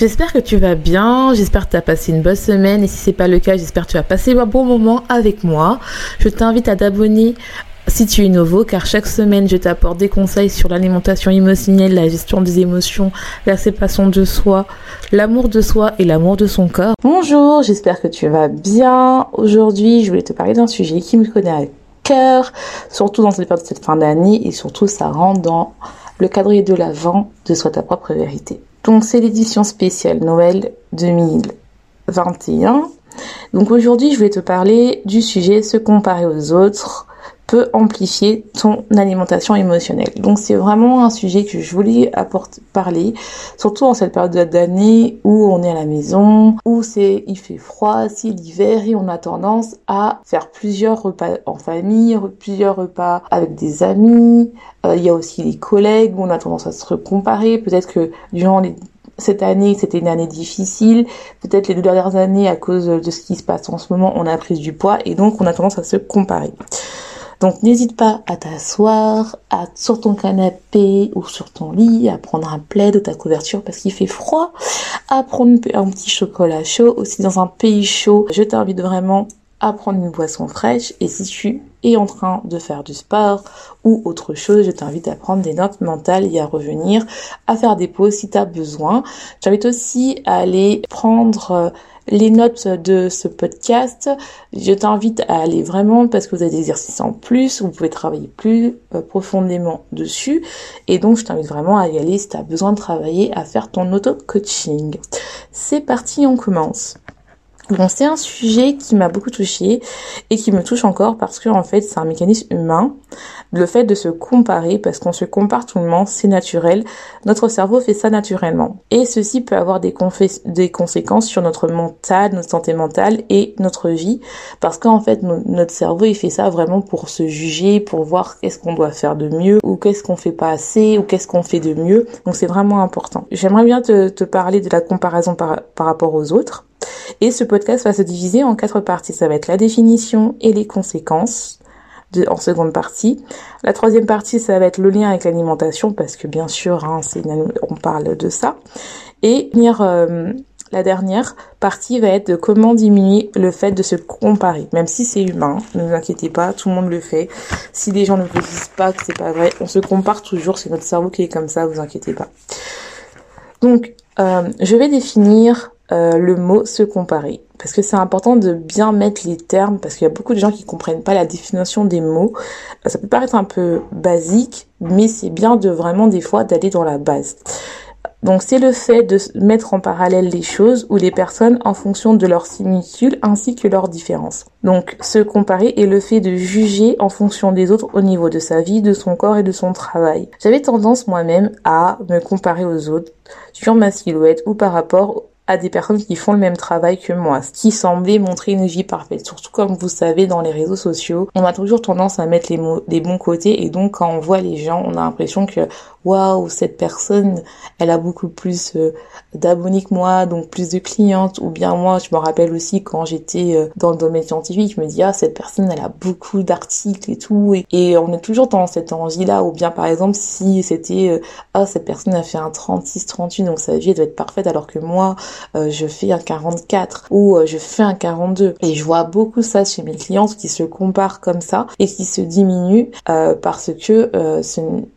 J'espère que tu vas bien, j'espère que tu as passé une bonne semaine et si c'est pas le cas, j'espère que tu as passé un bon moment avec moi. Je t'invite à t'abonner si tu es nouveau, car chaque semaine, je t'apporte des conseils sur l'alimentation émotionnelle, la gestion des émotions, la séparation de soi, l'amour de soi et l'amour de son corps. Bonjour, j'espère que tu vas bien. Aujourd'hui, je voulais te parler d'un sujet qui me connaît à cœur, surtout dans cette période de cette fin d'année et surtout ça rentre dans le cadre de l'avant de Sois ta propre vérité. Donc c'est l'édition spéciale Noël 2021. Donc aujourd'hui je vais te parler du sujet se comparer aux autres peut amplifier ton alimentation émotionnelle. Donc c'est vraiment un sujet que je voulais apporter, parler, surtout en cette période d'année où on est à la maison, où c'est il fait froid, c'est l'hiver et on a tendance à faire plusieurs repas en famille, plusieurs repas avec des amis. Euh, il y a aussi les collègues où on a tendance à se comparer. Peut-être que durant cette année, c'était une année difficile. Peut-être les deux dernières années, à cause de ce qui se passe en ce moment, on a pris du poids et donc on a tendance à se comparer. Donc n'hésite pas à t'asseoir sur ton canapé ou sur ton lit, à prendre un plaid ou ta couverture parce qu'il fait froid, à prendre un petit chocolat chaud. Aussi dans un pays chaud, je t'invite vraiment à prendre une boisson fraîche et si tu es en train de faire du sport ou autre chose, je t'invite à prendre des notes mentales et à revenir, à faire des pauses si tu as besoin. J'invite aussi à aller prendre euh, les notes de ce podcast. Je t'invite à aller vraiment parce que vous avez des exercices en plus, vous pouvez travailler plus euh, profondément dessus. Et donc, je t'invite vraiment à y aller si tu as besoin de travailler, à faire ton auto-coaching. C'est parti, on commence. Bon, c'est un sujet qui m'a beaucoup touchée et qui me touche encore parce que en fait, c'est un mécanisme humain. Le fait de se comparer, parce qu'on se compare tout le monde, c'est naturel. Notre cerveau fait ça naturellement. Et ceci peut avoir des, conséquences sur notre mental, notre santé mentale et notre vie. Parce qu'en fait, notre cerveau, il fait ça vraiment pour se juger, pour voir qu'est-ce qu'on doit faire de mieux, ou qu'est-ce qu'on fait pas assez, ou qu'est-ce qu'on fait de mieux. Donc c'est vraiment important. J'aimerais bien te, parler de la comparaison par, par rapport aux autres. Et ce podcast va se diviser en quatre parties. Ça va être la définition et les conséquences de, en seconde partie. La troisième partie, ça va être le lien avec l'alimentation parce que bien sûr, hein, on parle de ça. Et euh, la dernière partie va être de comment diminuer le fait de se comparer. Même si c'est humain, ne vous inquiétez pas, tout le monde le fait. Si les gens ne vous disent pas que c'est pas vrai, on se compare toujours, c'est notre cerveau qui est comme ça, vous inquiétez pas. Donc, euh, je vais définir euh, le mot se comparer. Parce que c'est important de bien mettre les termes, parce qu'il y a beaucoup de gens qui comprennent pas la définition des mots. Ça peut paraître un peu basique, mais c'est bien de vraiment des fois d'aller dans la base. Donc c'est le fait de mettre en parallèle les choses ou les personnes en fonction de leurs similitudes ainsi que leurs différences. Donc se comparer est le fait de juger en fonction des autres au niveau de sa vie, de son corps et de son travail. J'avais tendance moi-même à me comparer aux autres sur ma silhouette ou par rapport à des personnes qui font le même travail que moi, ce qui semblait montrer une vie parfaite. Surtout comme vous savez, dans les réseaux sociaux, on a toujours tendance à mettre les, mots, les bons côtés et donc quand on voit les gens, on a l'impression que waouh, cette personne, elle a beaucoup plus euh, d'abonnés que moi, donc plus de clientes, ou bien moi, je me rappelle aussi quand j'étais euh, dans le domaine scientifique, je me dis, ah, cette personne, elle a beaucoup d'articles et tout, et, on est toujours dans cette envie-là, ou bien par exemple, si c'était, euh, ah, cette personne a fait un 36, 38, donc sa vie, elle doit être parfaite, alors que moi, je fais un 44, ou je fais un 42, et je vois beaucoup ça chez mes clientes qui se comparent comme ça, et qui se diminuent, parce que,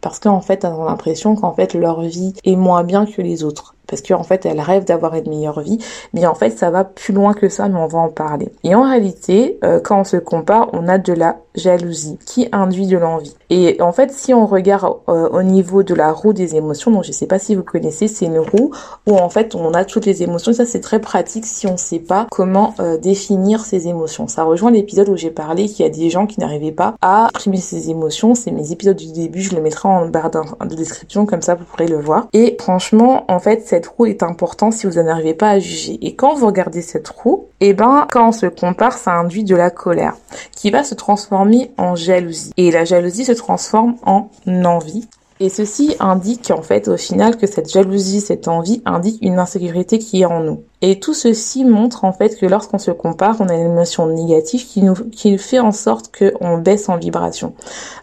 parce qu'en fait, l'impression qu'en fait leur vie est moins bien que les autres. Parce qu'en fait elle rêve d'avoir une meilleure vie, mais en fait ça va plus loin que ça, mais on va en parler. Et en réalité, euh, quand on se compare, on a de la jalousie qui induit de l'envie. Et en fait, si on regarde euh, au niveau de la roue des émotions, donc je sais pas si vous connaissez, c'est une roue où en fait on a toutes les émotions. ça c'est très pratique si on sait pas comment euh, définir ses émotions. Ça rejoint l'épisode où j'ai parlé qu'il y a des gens qui n'arrivaient pas à exprimer ses émotions. C'est mes épisodes du début, je le mettrai en barre de description comme ça vous pourrez le voir. Et franchement, en fait, cette roue est importante si vous n'arrivez pas à juger. Et quand vous regardez cette roue, et eh ben quand on se compare, ça induit de la colère qui va se transformer en jalousie. Et la jalousie se transforme en envie. Et ceci indique en fait au final que cette jalousie, cette envie indique une insécurité qui est en nous. Et tout ceci montre en fait que lorsqu'on se compare, on a une émotion négative qui nous qui fait en sorte qu'on baisse en vibration.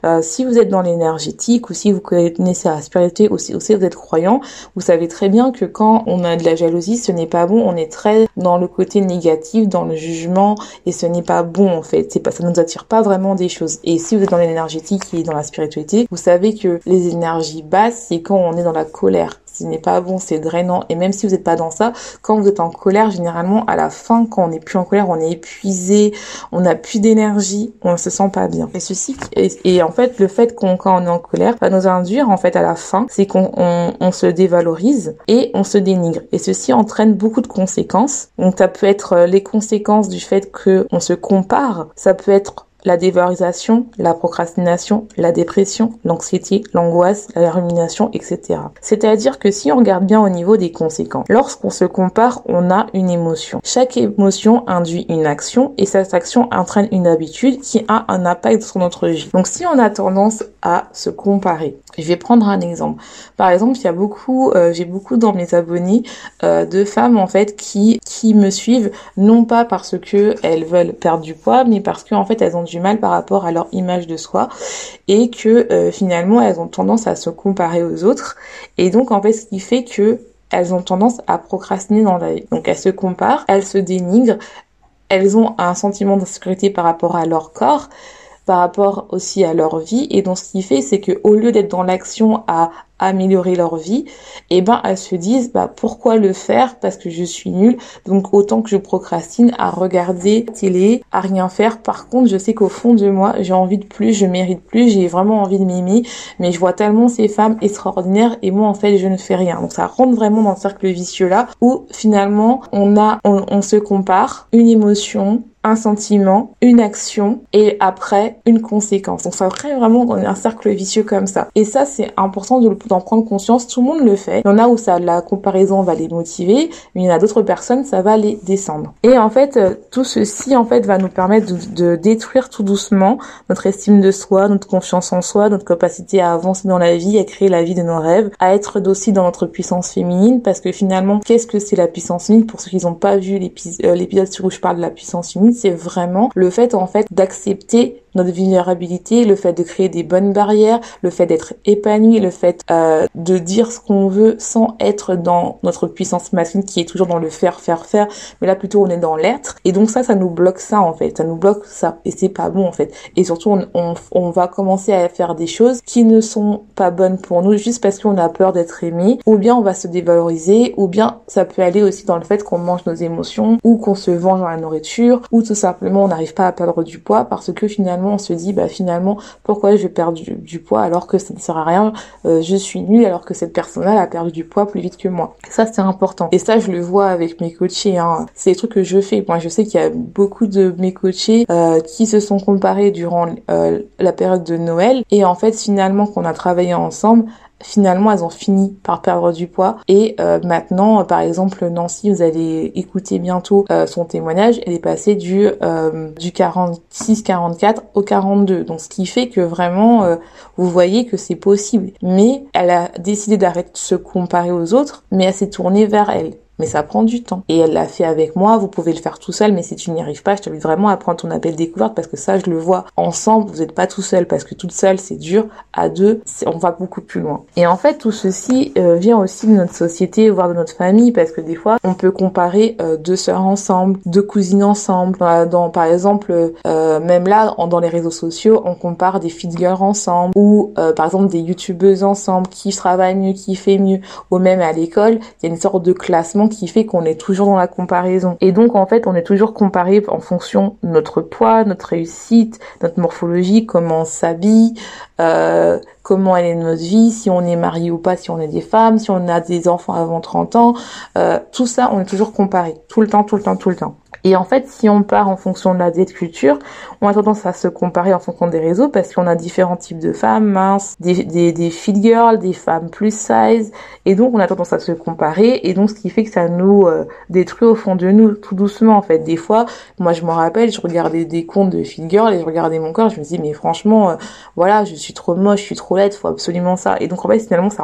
Euh, si vous êtes dans l'énergétique ou si vous connaissez la spiritualité ou si, vous êtes croyant, vous savez très bien que quand on a de la jalousie, ce n'est pas bon. On est très dans le côté négatif, dans le jugement et ce n'est pas bon en fait. C'est pas ça nous attire pas vraiment des choses. Et si vous êtes dans l'énergétique et dans la spiritualité, vous savez que les énergies basses, c'est quand on est dans la colère ce n'est pas bon, c'est drainant. Et même si vous n'êtes pas dans ça, quand vous êtes en colère, généralement à la fin, quand on n'est plus en colère, on est épuisé, on n'a plus d'énergie, on ne se sent pas bien. Et ceci, et, en fait, le fait qu'on quand on est en colère va nous induire en fait à la fin, c'est qu'on on, se dévalorise et on se dénigre. Et ceci entraîne beaucoup de conséquences. Donc ça peut être euh, les conséquences du fait que on se compare, ça peut être la dévalorisation, la procrastination, la dépression, l'anxiété, l'angoisse, la rumination, etc. C'est-à-dire que si on regarde bien au niveau des conséquences, lorsqu'on se compare, on a une émotion. Chaque émotion induit une action et cette action entraîne une habitude qui a un impact sur notre vie. Donc si on a tendance à se comparer, je vais prendre un exemple. Par exemple, il y a beaucoup, euh, j'ai beaucoup dans mes abonnés euh, de femmes en fait qui qui me suivent non pas parce que elles veulent perdre du poids, mais parce qu'en fait elles ont du mal par rapport à leur image de soi et que euh, finalement elles ont tendance à se comparer aux autres. Et donc en fait, ce qui fait que elles ont tendance à procrastiner dans la vie. Donc elles se comparent, elles se dénigrent, elles ont un sentiment d'insécurité par rapport à leur corps par rapport aussi à leur vie. Et donc, ce qui fait, c'est que au lieu d'être dans l'action à améliorer leur vie, eh ben elles se disent bah pourquoi le faire? Parce que je suis nulle donc autant que je procrastine à regarder télé, à rien faire. Par contre, je sais qu'au fond de moi, j'ai envie de plus, je mérite plus, j'ai vraiment envie de m'aimer, mais je vois tellement ces femmes extraordinaires et moi en fait, je ne fais rien. Donc ça rentre vraiment dans le cercle vicieux là où finalement on a on se compare une émotion, un sentiment, une action et après une conséquence. Donc ça crée vraiment un cercle vicieux comme ça. Et ça c'est important d'en prendre conscience. Tout le monde le fait. Il y en a où ça la comparaison va les motiver, mais il y en a d'autres personnes ça va les descendre. Et en fait euh, tout ceci en fait va nous permettre de, détruire tout doucement notre estime de soi, notre confiance en soi, notre capacité à avancer dans la vie, à créer la vie de nos rêves, à être aussi dans notre puissance féminine parce que finalement qu'est-ce que c'est la puissance féminine? Pour ceux qui n'ont pas vu euh, l'épisode sur où je parle de la puissance féminine c'est vraiment le fait en fait d'accepter notre vulnérabilité, le fait de créer des bonnes barrières, le fait d'être épanoui, le fait euh, de dire ce qu'on veut sans être dans notre puissance masculine qui est toujours dans le faire, faire, faire, mais là plutôt on est dans l'être. Et donc ça, ça nous bloque ça en fait, ça nous bloque ça. Et c'est pas bon en fait. Et surtout, on, on, on, va commencer à faire des choses qui ne sont pas bonnes pour nous juste parce qu'on a peur d'être aimé, ou bien on va se dévaloriser, ou bien ça peut aller aussi dans le fait qu'on mange nos émotions, ou qu'on se venge dans la nourriture, ou tout simplement on n'arrive pas à perdre du poids parce que finalement on se dit bah finalement pourquoi je vais du, poids alors que ça ne sert à rien, euh, je suis nulle alors que cette personne-là a perdu du poids plus vite que moi. Ça c'est important. Et ça je le vois avec mes coachés. Hein. C'est des trucs que je fais. Moi je sais qu'il y a beaucoup de mes coachés euh, qui se sont comparés durant euh, la période de Noël et en fait finalement qu'on a travaillé ensemble, finalement elles ont fini par perdre du poids. Et euh, maintenant par exemple Nancy vous allez écouter bientôt euh, son témoignage. Elle est passée du euh, du 46 44 au 42 donc ce qui fait que vraiment vous voyez que c'est possible. Mais elle a décidé d'arrêter de se comparer aux autres mais elle s'est tournée vers elle mais ça prend du temps. Et elle l'a fait avec moi, vous pouvez le faire tout seul, mais si tu n'y arrives pas, je t'invite vraiment à prendre ton appel découverte parce que ça, je le vois ensemble, vous n'êtes pas tout seul parce que toute seule, c'est dur. À deux, on va beaucoup plus loin. Et en fait, tout ceci euh, vient aussi de notre société, voire de notre famille, parce que des fois, on peut comparer euh, deux sœurs ensemble, deux cousines ensemble. Dans, par exemple, euh, même là, dans les réseaux sociaux, on compare des fit girls ensemble, ou par exemple des youtubeuses ensemble, qui travaille mieux, qui fait mieux, ou même à l'école, il y a une sorte de classement qui fait qu'on est toujours dans la comparaison. Et donc, en fait, on est toujours comparé en fonction de notre poids, notre réussite, notre morphologie, comment on s'habille, euh, comment elle est notre vie, si on est marié ou pas, si on est des femmes, si on a des enfants avant 30 ans, euh, tout ça, on est toujours comparé, tout le temps, tout le temps, tout le temps. Et en fait, si on part en fonction de la diète culture, on a tendance à se comparer en fonction des réseaux parce qu'on a différents types de femmes minces, des, des, des fit girls, des femmes plus size, et donc on a tendance à se comparer, et donc ce qui fait que ça nous euh, détruit au fond de nous, tout doucement en fait. Des fois, moi je me rappelle, je regardais des comptes de fit girls et je regardais mon corps, je me dis mais franchement, euh, voilà, je suis trop moche, je suis trop faut absolument ça. Et donc en fait finalement ça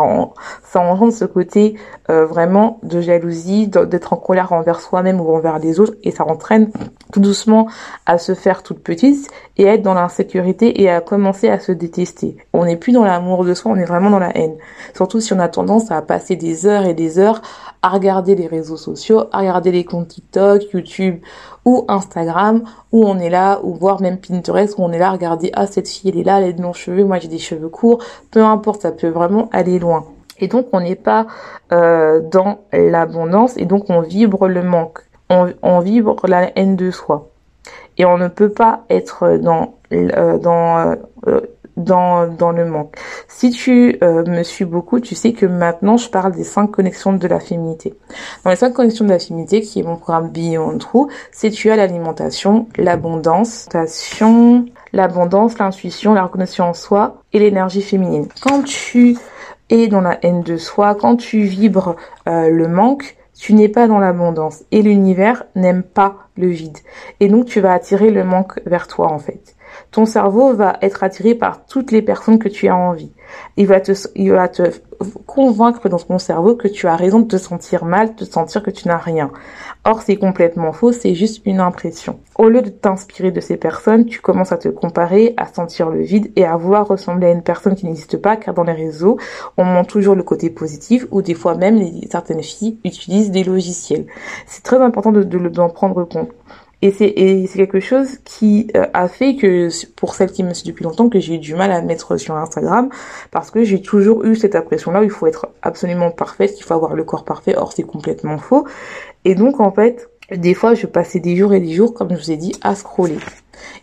ça engendre ce côté euh, vraiment de jalousie, d'être en colère envers soi-même ou envers les autres, et ça entraîne tout doucement à se faire toute petite et être dans l'insécurité et à commencer à se détester. On n'est plus dans l'amour de soi, on est vraiment dans la haine. Surtout si on a tendance à passer des heures et des heures à regarder les réseaux sociaux, à regarder les comptes TikTok, YouTube ou Instagram, où on est là, ou voir même Pinterest, où on est là à regarder, ah cette fille elle est là, elle a de longs cheveux, moi j'ai des cheveux courts, peu importe, ça peut vraiment aller loin. Et donc on n'est pas euh, dans l'abondance et donc on vibre le manque on, vibre la haine de soi. Et on ne peut pas être dans, euh, dans, euh, dans, dans le manque. Si tu euh, me suis beaucoup, tu sais que maintenant je parle des cinq connexions de la féminité. Dans les cinq connexions de la féminité, qui est mon programme Beyond True, c'est tu as l'alimentation, l'abondance, l'abondance, l'intuition, la reconnaissance en soi et l'énergie féminine. Quand tu es dans la haine de soi, quand tu vibres le manque, tu n'es pas dans l'abondance et l'univers n'aime pas le vide. Et donc tu vas attirer le manque vers toi en fait. Ton cerveau va être attiré par toutes les personnes que tu as envie. Il va te, il va te convaincre dans ton cerveau que tu as raison de te sentir mal, de te sentir que tu n'as rien. Or, c'est complètement faux, c'est juste une impression. Au lieu de t'inspirer de ces personnes, tu commences à te comparer, à sentir le vide et à vouloir ressembler à une personne qui n'existe pas, car dans les réseaux, on montre toujours le côté positif ou des fois même certaines filles utilisent des logiciels. C'est très important de, d'en prendre compte. Et c'est quelque chose qui euh, a fait que pour celles qui me suivent depuis longtemps que j'ai eu du mal à mettre sur Instagram parce que j'ai toujours eu cette impression là où il faut être absolument parfaite, qu'il faut avoir le corps parfait. Or c'est complètement faux. Et donc en fait, des fois je passais des jours et des jours comme je vous ai dit à scroller.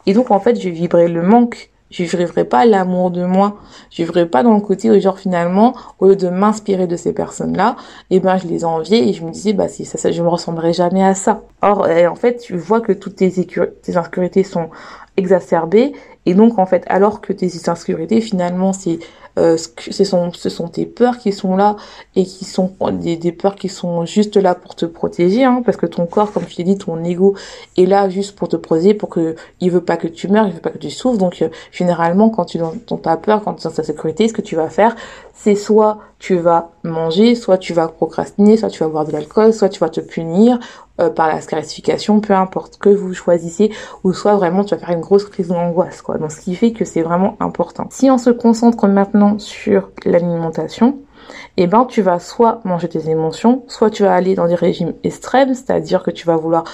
Et donc en fait, je vibrais le manque je vivrai pas l'amour de moi. Je vivrai pas dans le côté où genre finalement, au lieu de m'inspirer de ces personnes-là, eh ben je les enviais et je me disais bah si ça, ça je me ressemblerai jamais à ça. Or eh, en fait, tu vois que toutes tes, tes insécurités sont exacerbées et donc en fait, alors que tes insécurités finalement c'est euh, ce, sont, ce sont tes peurs qui sont là et qui sont des, des peurs qui sont juste là pour te protéger, hein, parce que ton corps, comme je t'ai dit, ton ego est là juste pour te protéger, pour que il veut pas que tu meurs, il veut pas que tu souffres. Donc euh, généralement, quand tu dans, peur, quand tu es dans ta sécurité, ce que tu vas faire, c'est soit tu vas manger, soit tu vas procrastiner, soit tu vas boire de l'alcool, soit tu vas te punir euh, par la scarification, peu importe que vous choisissez, ou soit vraiment tu vas faire une grosse crise d'angoisse, quoi. Donc ce qui fait que c'est vraiment important. Si on se concentre maintenant sur l'alimentation, eh ben tu vas soit manger tes émotions, soit tu vas aller dans des régimes extrêmes, c'est-à-dire que tu vas vouloir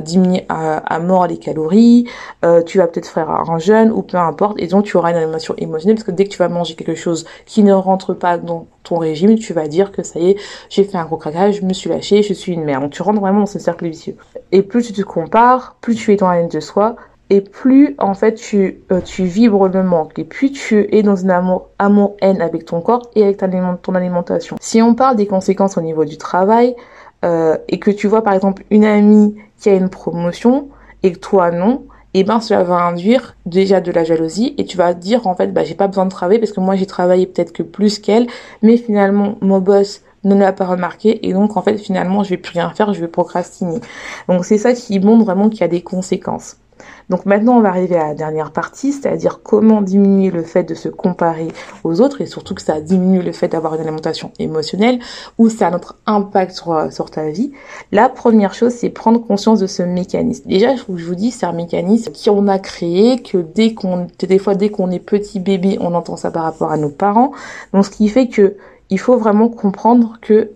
diminuer à, mort les calories, euh, tu vas peut-être faire un jeûne ou peu importe, et donc tu auras une alimentation émotionnelle parce que dès que tu vas manger quelque chose qui ne rentre pas dans ton régime, tu vas dire que ça y est, j'ai fait un gros craquage, je me suis lâché, je suis une merde. Donc tu rentres vraiment dans ce cercle vicieux. Et plus tu te compares, plus tu es dans la haine de soi, et plus en fait tu euh, tu vibres le manque et plus tu es dans un amour amour haine avec ton corps et avec ton alimentation. Si on parle des conséquences au niveau du travail euh, et que tu vois par exemple une amie qui a une promotion et que toi non, et eh ben cela va induire déjà de la jalousie et tu vas dire en fait bah j'ai pas besoin de travailler parce que moi j'ai travaillé peut-être que plus qu'elle, mais finalement mon boss ne l'a pas remarqué et donc en fait finalement je vais plus rien faire, je vais procrastiner. Donc c'est ça qui montre vraiment qu'il y a des conséquences. Donc maintenant, on va arriver à la dernière partie, c'est-à-dire comment diminuer le fait de se comparer aux autres et surtout que ça diminue le fait d'avoir une alimentation émotionnelle ou ça a notre impact sur, sur ta vie. La première chose, c'est prendre conscience de ce mécanisme. Déjà, je vous, dis, c'est un mécanisme qui on a créé, que dès qu'on, des fois, dès qu'on est petit bébé, on entend ça par rapport à nos parents. Donc, ce qui fait que il faut vraiment comprendre que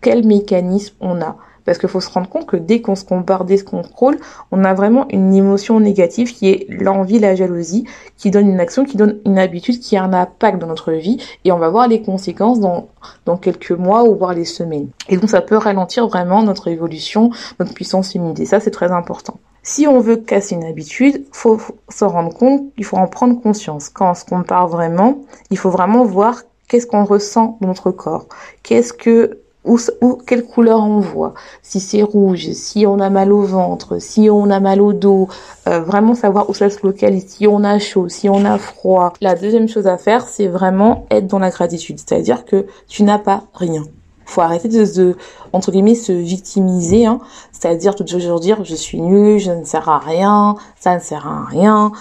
quel mécanisme on a. Parce qu'il faut se rendre compte que dès qu'on se compare, dès qu'on scrolle, on a vraiment une émotion négative qui est l'envie, la jalousie, qui donne une action, qui donne une habitude, qui a un impact dans notre vie. Et on va voir les conséquences dans, dans quelques mois ou voire les semaines. Et donc ça peut ralentir vraiment notre évolution, notre puissance immunité. Ça, c'est très important. Si on veut casser une habitude, faut s'en rendre compte, il faut en prendre conscience. Quand on se compare vraiment, il faut vraiment voir qu'est-ce qu'on ressent dans notre corps. Qu'est-ce que ou, quelle couleur on voit, si c'est rouge, si on a mal au ventre, si on a mal au dos, euh, vraiment savoir où ça se localise, si on a chaud, si on a froid. La deuxième chose à faire, c'est vraiment être dans la gratitude, c'est-à-dire que tu n'as pas rien. Faut arrêter de, entre guillemets se victimiser, hein. c'est-à-dire toujours dire je suis nul, je ne sers à rien, ça ne sert à rien.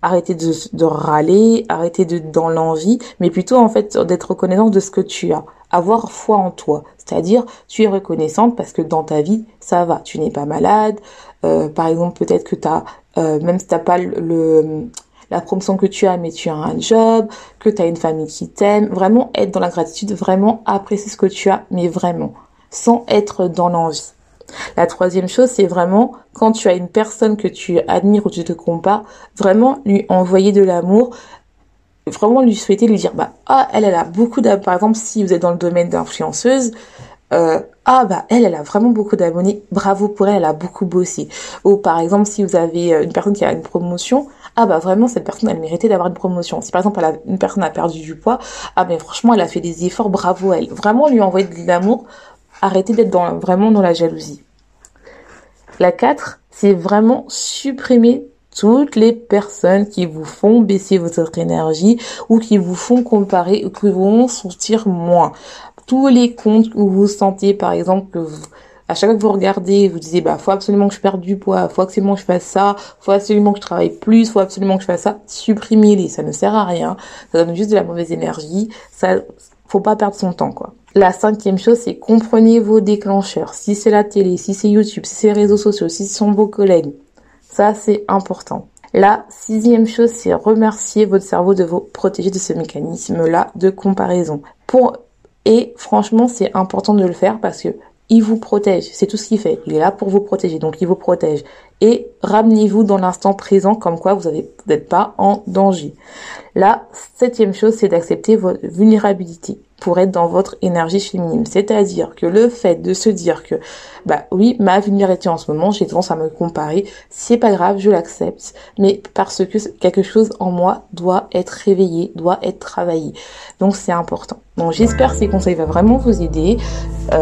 Arrêter de, de râler, arrêter de dans l'envie, mais plutôt en fait d'être reconnaissant de ce que tu as avoir foi en toi. C'est-à-dire, tu es reconnaissante parce que dans ta vie, ça va. Tu n'es pas malade. Euh, par exemple, peut-être que tu as, euh, même si tu pas le, la promotion que tu as, mais tu as un job, que tu as une famille qui t'aime. Vraiment être dans la gratitude, vraiment apprécier ce que tu as, mais vraiment, sans être dans l'envie. La troisième chose, c'est vraiment quand tu as une personne que tu admires ou tu te compares, vraiment lui envoyer de l'amour, vraiment lui souhaiter lui dire bah ah elle elle a beaucoup d'abonnés par exemple si vous êtes dans le domaine d'influenceuse euh, ah bah elle elle a vraiment beaucoup d'abonnés bravo pour elle elle a beaucoup bossé. Ou par exemple si vous avez euh, une personne qui a une promotion ah bah vraiment cette personne elle méritait d'avoir une promotion. Si par exemple une personne a perdu du poids ah mais franchement elle a fait des efforts bravo elle. Vraiment lui envoyer de l'amour arrêtez d'être dans vraiment dans la jalousie. La 4 c'est vraiment supprimer toutes les personnes qui vous font baisser votre énergie ou qui vous font comparer ou qui vont sortir moins. Tous les comptes où vous sentez, par exemple, que à chaque fois que vous regardez, vous disiez, bah, faut absolument que je perde du poids, faut absolument que je fasse ça, faut absolument que je travaille plus, faut absolument que je fasse ça, supprimez-les, ça ne sert à rien, ça donne juste de la mauvaise énergie, ça, faut pas perdre son temps, quoi. La cinquième chose, c'est comprenez vos déclencheurs. Si c'est la télé, si c'est YouTube, si c'est les réseaux sociaux, si ce sont vos collègues, ça, c'est important. La sixième chose, c'est remercier votre cerveau de vous protéger de ce mécanisme-là de comparaison. Et franchement, c'est important de le faire parce que il vous protège. C'est tout ce qu'il fait. Il est là pour vous protéger. Donc, il vous protège. Et ramenez-vous dans l'instant présent comme quoi vous n'êtes pas en danger. La septième chose, c'est d'accepter votre vulnérabilité pour être dans votre énergie féminine. C'est-à-dire que le fait de se dire que, bah oui, ma vulnérabilité en ce moment, j'ai tendance à me comparer, c'est pas grave, je l'accepte, mais parce que quelque chose en moi doit être réveillé, doit être travaillé. Donc c'est important. Donc j'espère que ces conseils vont vraiment vous aider. Euh,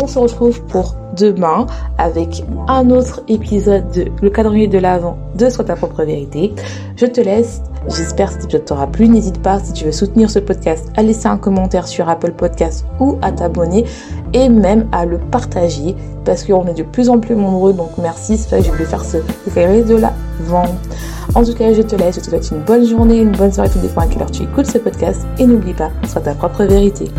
on se retrouve pour demain avec un autre épisode de Le calendrier de l'avant de Soit ta propre vérité. Je te laisse. J'espère que cet épisode t'aura plu. N'hésite pas, si tu veux soutenir ce podcast, à laisser un commentaire sur Apple Podcast ou à t'abonner et même à le partager parce qu'on est de plus en plus nombreux. Donc merci, c'est que je voulais faire ce calendrier de l'avant. En tout cas, je te laisse. Je te souhaite une bonne journée, une bonne soirée, tout dépend à quelle heure tu écoutes ce podcast. Et n'oublie pas, sois ta propre vérité.